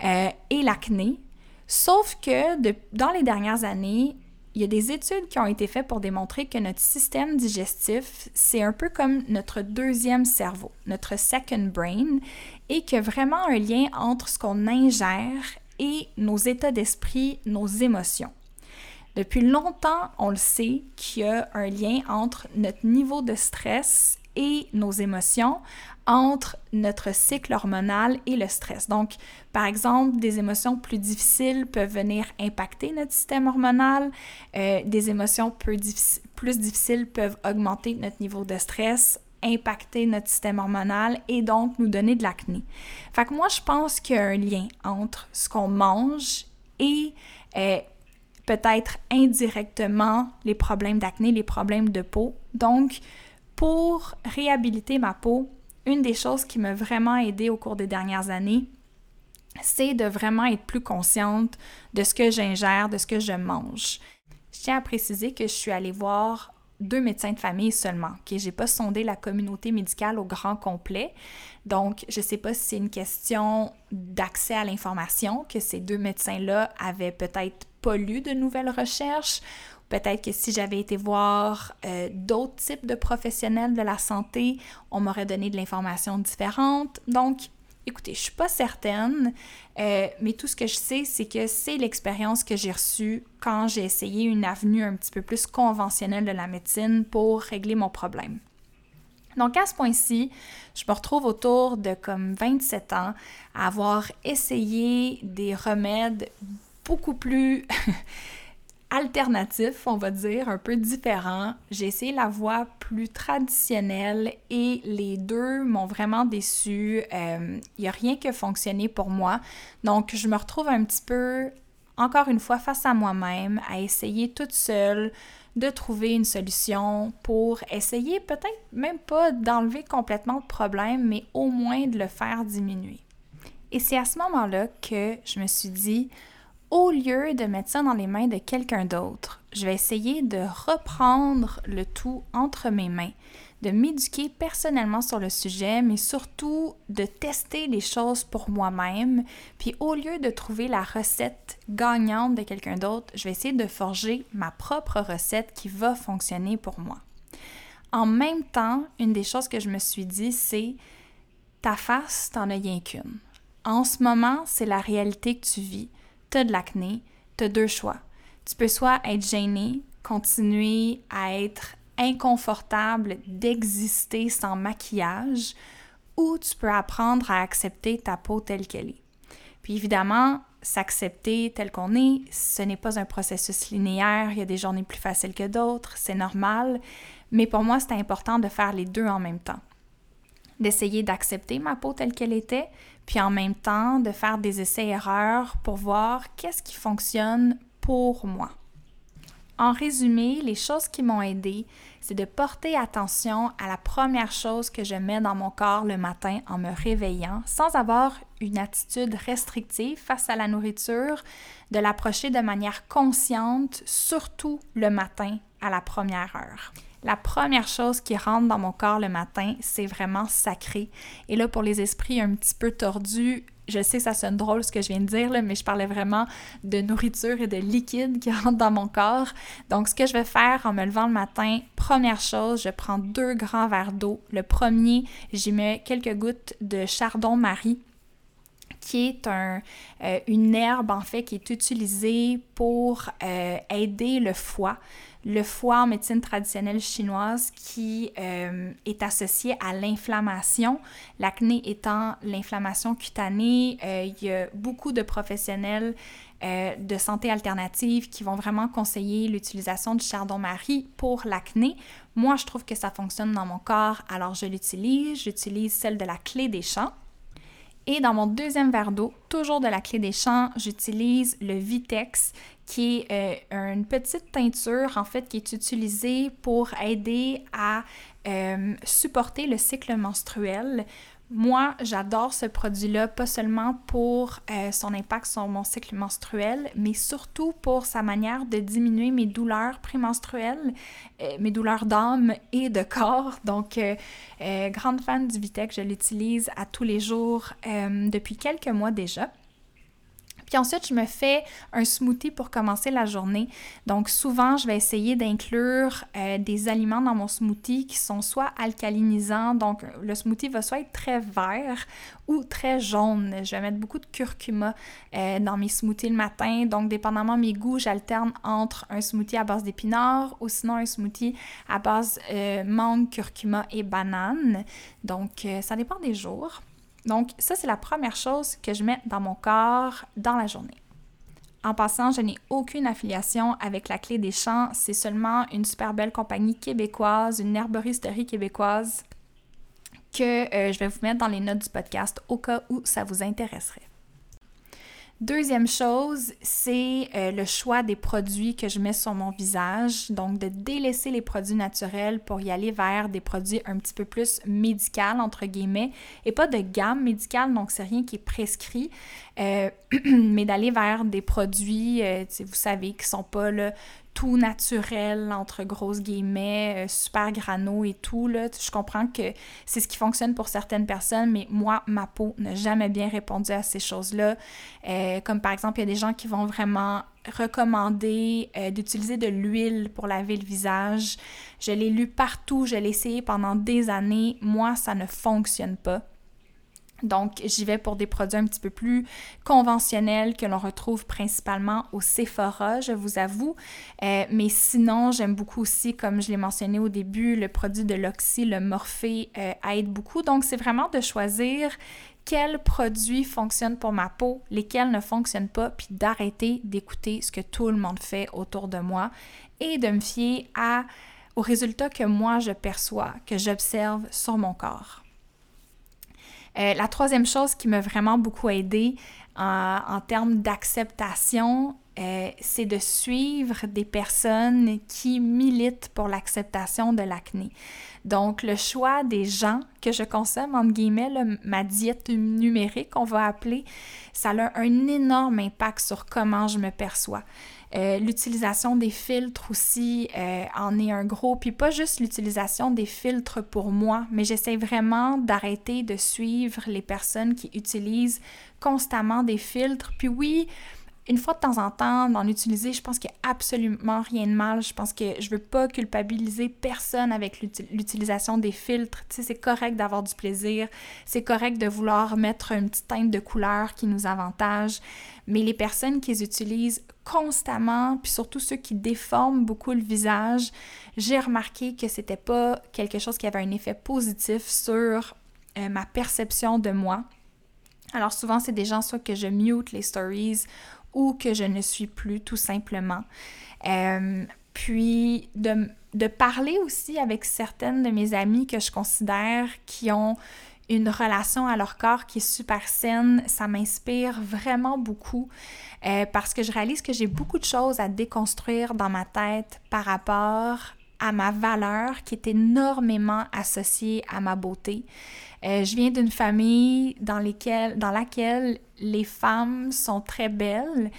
euh, et l'acné. Sauf que dans les dernières années, il y a des études qui ont été faites pour démontrer que notre système digestif, c'est un peu comme notre deuxième cerveau, notre second brain, et qu'il y a vraiment un lien entre ce qu'on ingère et nos états d'esprit, nos émotions. Depuis longtemps, on le sait qu'il y a un lien entre notre niveau de stress et nos émotions entre notre cycle hormonal et le stress. Donc, par exemple, des émotions plus difficiles peuvent venir impacter notre système hormonal. Euh, des émotions plus, difficiles peuvent augmenter notre niveau de stress, impacter notre système hormonal et donc nous donner de l'acné. Fait que moi, je pense qu'il y a un lien entre ce qu'on mange et euh, peut-être indirectement les problèmes d'acné, les problèmes de peau. Donc, pour réhabiliter ma peau, une des choses qui m'a vraiment aidé au cours des dernières années, c'est de vraiment être plus consciente de ce que j'ingère, de ce que je mange. Je tiens à préciser que je suis allée voir deux médecins de famille seulement. Je J'ai pas sondé la communauté médicale au grand complet. Donc, je sais pas si c'est une question d'accès à l'information, que ces deux médecins-là avaient peut-être pas lu de nouvelles recherches. Peut-être que si j'avais été voir euh, d'autres types de professionnels de la santé, on m'aurait donné de l'information différente. Donc, Écoutez, je suis pas certaine, euh, mais tout ce que je sais, c'est que c'est l'expérience que j'ai reçue quand j'ai essayé une avenue un petit peu plus conventionnelle de la médecine pour régler mon problème. Donc à ce point-ci, je me retrouve autour de comme 27 ans à avoir essayé des remèdes beaucoup plus (laughs) alternatif, on va dire, un peu différent. J'ai essayé la voie plus traditionnelle et les deux m'ont vraiment déçu. Il euh, n'y a rien qui fonctionné pour moi. Donc, je me retrouve un petit peu, encore une fois, face à moi-même, à essayer toute seule de trouver une solution pour essayer peut-être même pas d'enlever complètement le problème, mais au moins de le faire diminuer. Et c'est à ce moment-là que je me suis dit, au lieu de mettre ça dans les mains de quelqu'un d'autre, je vais essayer de reprendre le tout entre mes mains, de m'éduquer personnellement sur le sujet, mais surtout de tester les choses pour moi-même. Puis au lieu de trouver la recette gagnante de quelqu'un d'autre, je vais essayer de forger ma propre recette qui va fonctionner pour moi. En même temps, une des choses que je me suis dit, c'est ta face, t'en as rien qu'une. En ce moment, c'est la réalité que tu vis tu de l'acné, tu as deux choix. Tu peux soit être gêné, continuer à être inconfortable d'exister sans maquillage, ou tu peux apprendre à accepter ta peau telle qu'elle est. Puis évidemment, s'accepter tel qu'on est, ce n'est pas un processus linéaire, il y a des journées plus faciles que d'autres, c'est normal, mais pour moi, c'est important de faire les deux en même temps. D'essayer d'accepter ma peau telle qu'elle était, puis en même temps de faire des essais-erreurs pour voir qu'est-ce qui fonctionne pour moi. En résumé, les choses qui m'ont aidé, c'est de porter attention à la première chose que je mets dans mon corps le matin en me réveillant, sans avoir une attitude restrictive face à la nourriture, de l'approcher de manière consciente, surtout le matin à la première heure. La première chose qui rentre dans mon corps le matin, c'est vraiment sacré. Et là, pour les esprits un petit peu tordus, je sais, ça sonne drôle ce que je viens de dire, mais je parlais vraiment de nourriture et de liquide qui (laughs) rentre dans mon corps. Donc, ce que je vais faire en me levant le matin, première chose, je prends deux grands verres d'eau. Le premier, j'y mets quelques gouttes de chardon-marie qui est un, euh, une herbe en fait qui est utilisée pour euh, aider le foie le foie en médecine traditionnelle chinoise qui euh, est associé à l'inflammation. L'acné étant l'inflammation cutanée, il y a beaucoup de professionnels de santé alternative qui vont vraiment conseiller l'utilisation du chardon-marie pour l'acné. Moi, je trouve que ça fonctionne dans mon corps, alors je l'utilise. J'utilise celle de la clé des champs. Et dans mon deuxième verre d'eau, toujours de la clé des champs, j'utilise le Vitex qui est euh, une petite teinture en fait qui est utilisée pour aider à euh, supporter le cycle menstruel. Moi, j'adore ce produit-là, pas seulement pour euh, son impact sur mon cycle menstruel, mais surtout pour sa manière de diminuer mes douleurs prémenstruelles, mes douleurs d'âme et de corps. Donc, grande fan du Vitex, je l'utilise à tous les jours depuis quelques mois déjà. Puis ensuite, je me fais un smoothie pour commencer la journée. Donc souvent, je vais essayer d'inclure euh, des aliments dans mon smoothie qui sont soit alcalinisants, donc le smoothie va soit être très vert ou très jaune. Je vais mettre beaucoup de curcuma euh, dans mes smoothies le matin. Donc dépendamment de mes goûts, j'alterne entre un smoothie à base d'épinards ou sinon un smoothie à base euh, mangue, curcuma et banane. Donc ça dépend des jours. Donc, ça, c'est la première chose que je mets dans mon corps dans la journée. En passant, je n'ai aucune affiliation avec la Clé des Champs. C'est seulement une super belle compagnie québécoise, une herboristerie québécoise que euh, je vais vous mettre dans les notes du podcast au cas où ça vous intéresserait. Deuxième chose, c'est euh, le choix des produits que je mets sur mon visage. Donc, de délaisser les produits naturels pour y aller vers des produits un petit peu plus médicaux, entre guillemets, et pas de gamme médicale, donc c'est rien qui est prescrit, euh, (clears throat) mais d'aller vers des produits, euh, vous savez, qui sont pas là, tout naturel, entre grosses guillemets, euh, super grano et tout. Là. Je comprends que c'est ce qui fonctionne pour certaines personnes, mais moi, ma peau n'a jamais bien répondu à ces choses-là. Euh, comme par exemple, il y a des gens qui vont vraiment recommander euh, d'utiliser de l'huile pour laver le visage. Je l'ai lu partout, je l'ai essayé pendant des années. Moi, ça ne fonctionne pas. Donc, j'y vais pour des produits un petit peu plus conventionnels que l'on retrouve principalement au Sephora, je vous avoue. Euh, mais sinon, j'aime beaucoup aussi, comme je l'ai mentionné au début, le produit de l'Oxy, le Morphée, euh, aide beaucoup. Donc, c'est vraiment de choisir quels produits fonctionnent pour ma peau, lesquels ne fonctionnent pas, puis d'arrêter d'écouter ce que tout le monde fait autour de moi et de me fier aux résultats que moi je perçois, que j'observe sur mon corps. Euh, la troisième chose qui m'a vraiment beaucoup aidé en, termes d'acceptation, euh, c'est de suivre des personnes qui militent pour l'acceptation de l'acné. Donc, le choix des gens que je consomme, entre guillemets, ma diète numérique, on va appeler, ça a un énorme impact sur comment je me perçois. Euh, l'utilisation des filtres aussi euh, en est un gros. Puis pas juste l'utilisation des filtres pour moi, mais j'essaie vraiment d'arrêter de suivre les personnes qui utilisent constamment des filtres. Puis oui, une fois de temps en temps, d'en utiliser, je pense qu'il n'y a absolument rien de mal. Je pense que je veux pas culpabiliser personne avec l'utilisation des filtres. Tu sais, c'est correct d'avoir du plaisir. C'est correct de vouloir mettre une petite teinte de couleur qui nous avantage. Mais les personnes qui les utilisent constamment, puis surtout ceux qui déforment beaucoup le visage, j'ai remarqué que c'était pas quelque chose qui avait un effet positif sur euh, ma perception de moi. Alors souvent, c'est des gens soit que je mute les stories ou que je ne suis plus tout simplement. Euh, puis de, de, parler aussi avec certaines de mes amies que je considère qui ont une relation à leur corps qui est super saine, ça m'inspire vraiment beaucoup euh, parce que je réalise que j'ai beaucoup de choses à déconstruire dans ma tête par rapport à ma valeur qui est énormément associée à ma beauté. Euh, je viens d'une famille dans, laquelle les femmes sont très belles.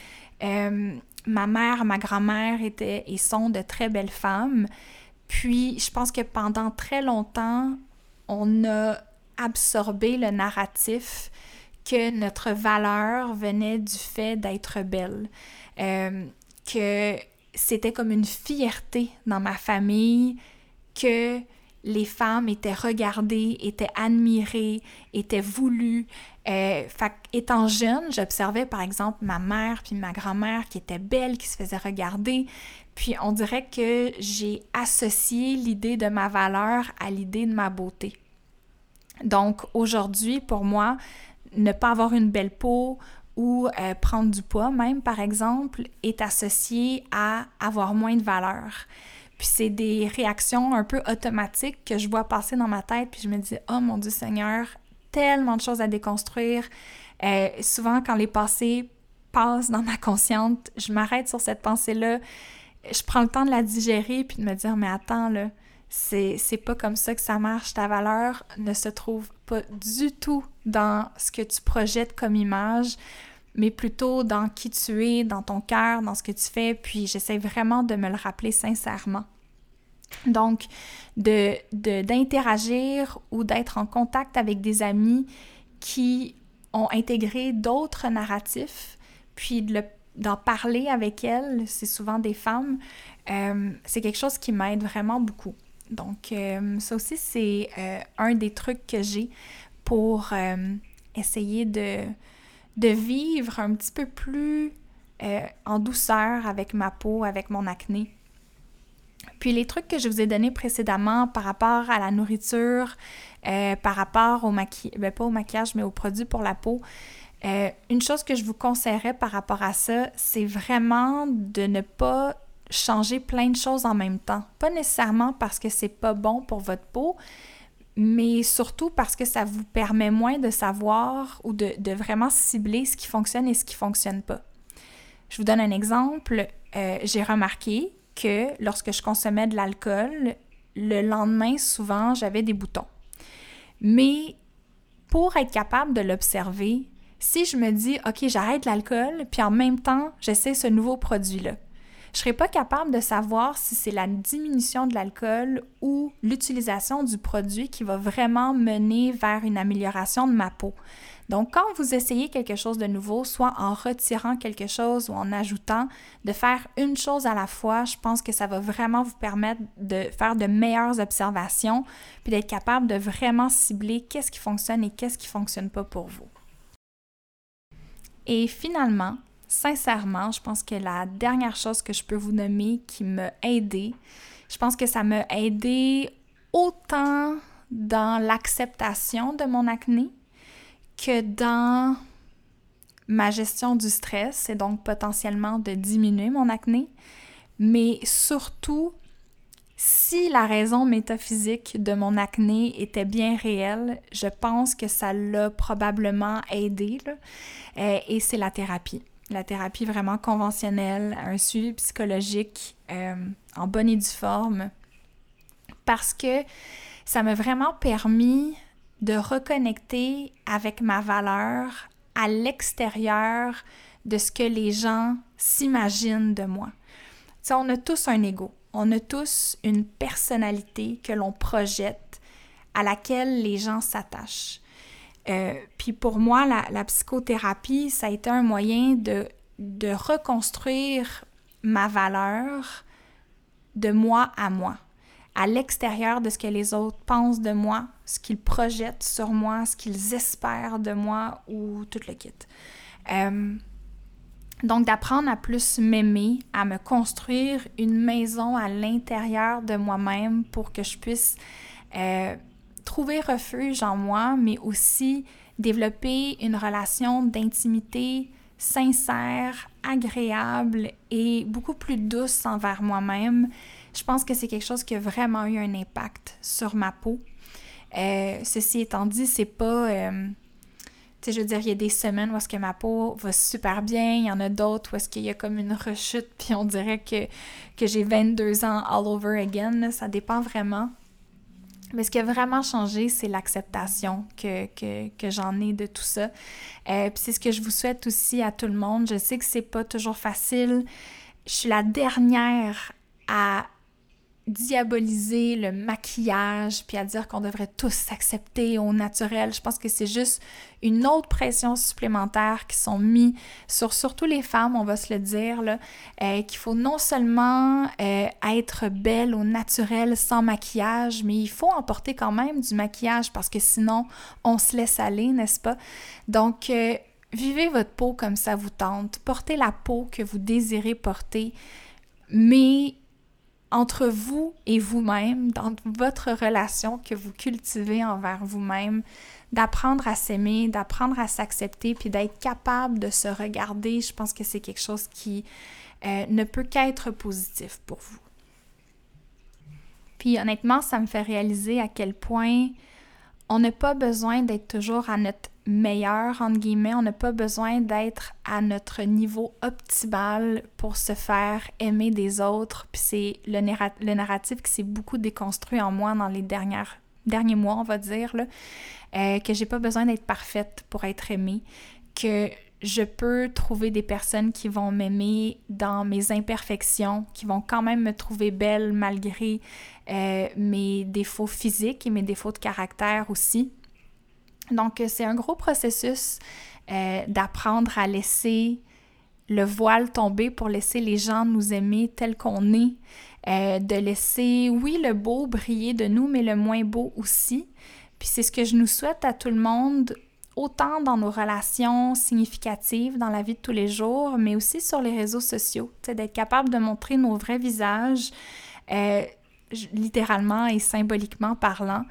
Euh, ma mère, ma grand-mère étaient et sont de très belles femmes. Puis, je pense que pendant très longtemps, on a absorbé le narratif que notre valeur venait du fait d'être belle. Euh, que c'était comme une fierté dans ma famille que les femmes étaient regardées, étaient admirées, étaient voulues. Euh, étant jeune, j'observais par exemple ma mère puis ma grand-mère qui étaient belles, qui se faisaient regarder. Puis on dirait que j'ai associé l'idée de ma valeur à l'idée de ma beauté. Donc aujourd'hui, pour moi, ne pas avoir une belle peau ou euh, prendre du poids même, par exemple, est associé à avoir moins de valeur. Puis c'est des réactions un peu automatiques que je vois passer dans ma tête, puis je me dis, oh mon Dieu Seigneur, tellement de choses à déconstruire. Euh, souvent, quand les passés passent dans ma consciente, je m'arrête sur cette pensée-là, je prends le temps de la digérer, puis de me dire, mais attends, là, c'est, c'est pas comme ça que ça marche. Ta valeur ne se trouve du tout dans ce que tu projettes comme image, mais plutôt dans qui tu es, dans ton cœur, dans ce que tu fais. Puis j'essaie vraiment de me le rappeler sincèrement. Donc, de, d'interagir ou d'être en contact avec des amis qui ont intégré d'autres narratifs, puis de d'en parler avec elles, c'est souvent des femmes, euh, c'est quelque chose qui m'aide vraiment beaucoup. Donc, euh, ça aussi, c'est euh, un des trucs que j'ai pour euh, essayer de, de vivre un petit peu plus en douceur avec ma peau, avec mon acné. Puis les trucs que je vous ai donnés précédemment par rapport à la nourriture, par rapport au maquillage, ben, pas au maquillage, mais aux produits pour la peau, une chose que je vous conseillerais par rapport à ça, c'est vraiment de ne pas changer plein de choses en même temps. Pas nécessairement parce que c'est pas bon pour votre peau, mais surtout parce que ça vous permet moins de savoir ou de, vraiment cibler ce qui fonctionne et ce qui fonctionne pas. Je vous donne un exemple. Euh, j'ai remarqué que lorsque je consommais de l'alcool, le lendemain, souvent, j'avais des boutons. Mais pour être capable de l'observer, si je me dis, OK, j'arrête l'alcool, puis en même temps, j'essaie ce nouveau produit-là, Je serais pas capable de savoir si c'est la diminution de l'alcool ou l'utilisation du produit qui va vraiment mener vers une amélioration de ma peau. Donc, quand vous essayez quelque chose de nouveau, soit en retirant quelque chose ou en ajoutant, de faire une chose à la fois, je pense que ça va vraiment vous permettre de faire de meilleures observations, puis d'être capable de vraiment cibler qu'est-ce qui fonctionne et qu'est-ce qui ne fonctionne pas pour vous. Et finalement, sincèrement, je pense que la dernière chose que je peux vous nommer qui m'a aidé, je pense que ça m'a aidé autant dans l'acceptation de mon acné, que dans ma gestion du stress, c'est donc potentiellement de diminuer mon acné, mais surtout si la raison métaphysique de mon acné était bien réelle, je pense que ça l'a probablement aidé, euh, et c'est la thérapie. La thérapie vraiment conventionnelle, un suivi psychologique euh, en bonne et due forme, parce que ça m'a vraiment permis de reconnecter avec ma valeur à l'extérieur de ce que les gens s'imaginent de moi. on a tous un ego, on a tous une personnalité que l'on projette, à laquelle les gens s'attachent. Euh, puis pour moi, la, psychothérapie, ça a été un moyen de, de reconstruire ma valeur de moi à moi à l'extérieur de ce que les autres pensent de moi, ce qu'ils projettent sur moi, ce qu'ils espèrent de moi ou tout le kit. Euh, donc d'apprendre à plus m'aimer, à me construire une maison à l'intérieur de moi-même pour que je puisse euh, trouver refuge en moi, mais aussi développer une relation d'intimité sincère, agréable et beaucoup plus douce envers moi-même je pense que c'est quelque chose qui a vraiment eu un impact sur ma peau. Euh, ceci étant dit, c'est pas. Euh, tu sais, je veux dire, il y a des semaines où est-ce que ma peau va super bien, il y en a d'autres où est-ce qu'il y a comme une rechute, (laughs) puis on dirait que, que j'ai 22 ans all over again. Ça dépend vraiment. Mais ce qui a vraiment changé, c'est l'acceptation que, que, j'en ai de tout ça. Euh, puis c'est ce que je vous souhaite aussi à tout le monde. Je sais que c'est pas toujours facile. Je suis la dernière à diaboliser le maquillage puis à dire qu'on devrait tous s'accepter au naturel. Je pense que c'est juste une autre pression supplémentaire qui sont mis sur surtout les femmes, on va se le dire, là, euh, qu'il faut non seulement euh, être belle au naturel sans maquillage, mais il faut emporter quand même du maquillage parce que sinon on se laisse aller, n'est-ce pas? Donc, euh, vivez votre peau comme ça vous tente, portez la peau que vous désirez porter, mais entre vous et vous-même, dans votre relation que vous cultivez envers vous-même, d'apprendre à s'aimer, d'apprendre à s'accepter, puis d'être capable de se regarder, je pense que c'est quelque chose qui euh, ne peut qu'être positif pour vous. Puis honnêtement, ça me fait réaliser à quel point on n'a pas besoin d'être toujours à notre meilleur, entre guillemets. On n'a pas besoin d'être à notre niveau optimal pour se faire aimer des autres. Puis c'est le, le, narratif qui s'est beaucoup déconstruit en moi dans les dernières, derniers mois, on va dire, là, euh, que j'ai pas besoin d'être parfaite pour être aimée, que je peux trouver des personnes qui vont m'aimer dans mes imperfections, qui vont quand même me trouver belle malgré euh, mes défauts physiques et mes défauts de caractère aussi. Donc, euh, c'est un gros processus euh, d'apprendre à laisser le voile tomber pour laisser les gens nous aimer tel qu'on est, euh, de laisser, oui, le beau briller de nous, mais le moins beau aussi. Puis c'est ce que je nous souhaite à tout le monde, autant dans nos relations significatives, dans la vie de tous les jours, mais aussi sur les réseaux sociaux, d'être capable de montrer nos vrais visages, littéralement et symboliquement parlant,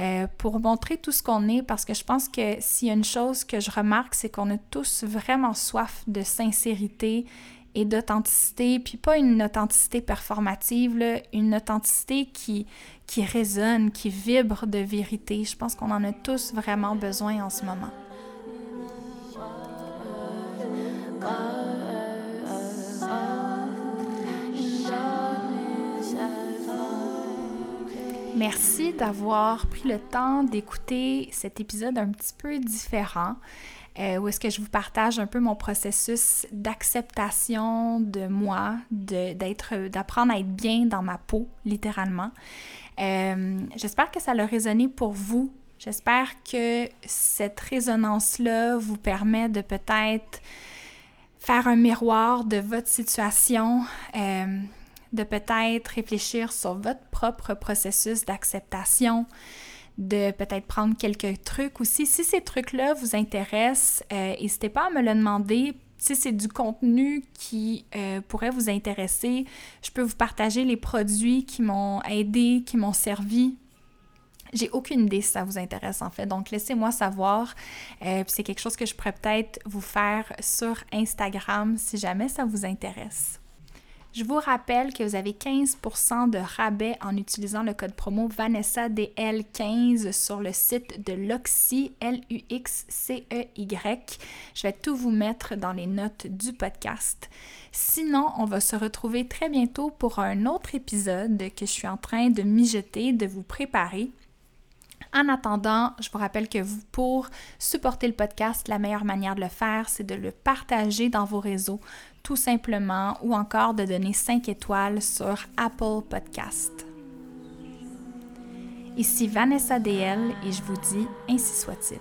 euh, pour montrer tout ce qu'on est, parce que je pense que s'il y a une chose que je remarque, c'est qu'on a tous vraiment soif de sincérité et d'authenticité, puis pas une authenticité performative, une authenticité qui, qui résonne, qui vibre de vérité. Je pense qu'on en a tous vraiment besoin en ce moment. Merci d'avoir pris le temps d'écouter cet épisode un petit peu différent. euh, où est-ce que je vous partage un peu mon processus d'acceptation de moi, d'être, d'apprendre à être bien dans ma peau, littéralement. Euh, j'espère que ça a résonné pour vous. J'espère que cette résonance-là vous permet de peut-être faire un miroir de votre situation, euh, de peut-être réfléchir sur votre propre processus d'acceptation, de peut-être prendre quelques trucs aussi. Si ces trucs-là vous intéressent, euh, n'hésitez pas à me le demander. Si c'est du contenu qui euh, pourrait vous intéresser, je peux vous partager les produits qui m'ont aidé, qui m'ont servi. J'ai aucune idée si ça vous intéresse en fait, donc laissez-moi savoir. Euh, c'est quelque chose que je pourrais peut-être vous faire sur Instagram si jamais ça vous intéresse. Je vous rappelle que vous avez 15% de rabais en utilisant le code promo VanessaDL15 sur le site de Luxy, L-U-X-C-E-Y. Je vais tout vous mettre dans les notes du podcast. Sinon, on va se retrouver très bientôt pour un autre épisode que je suis en train de mijoter, de vous préparer. En attendant, je vous rappelle que vous, pour supporter le podcast, la meilleure manière de le faire, c'est de le partager dans vos réseaux, tout simplement, ou encore de donner 5 étoiles sur Apple Podcast. Ici Vanessa DL et je vous dis ainsi soit-il.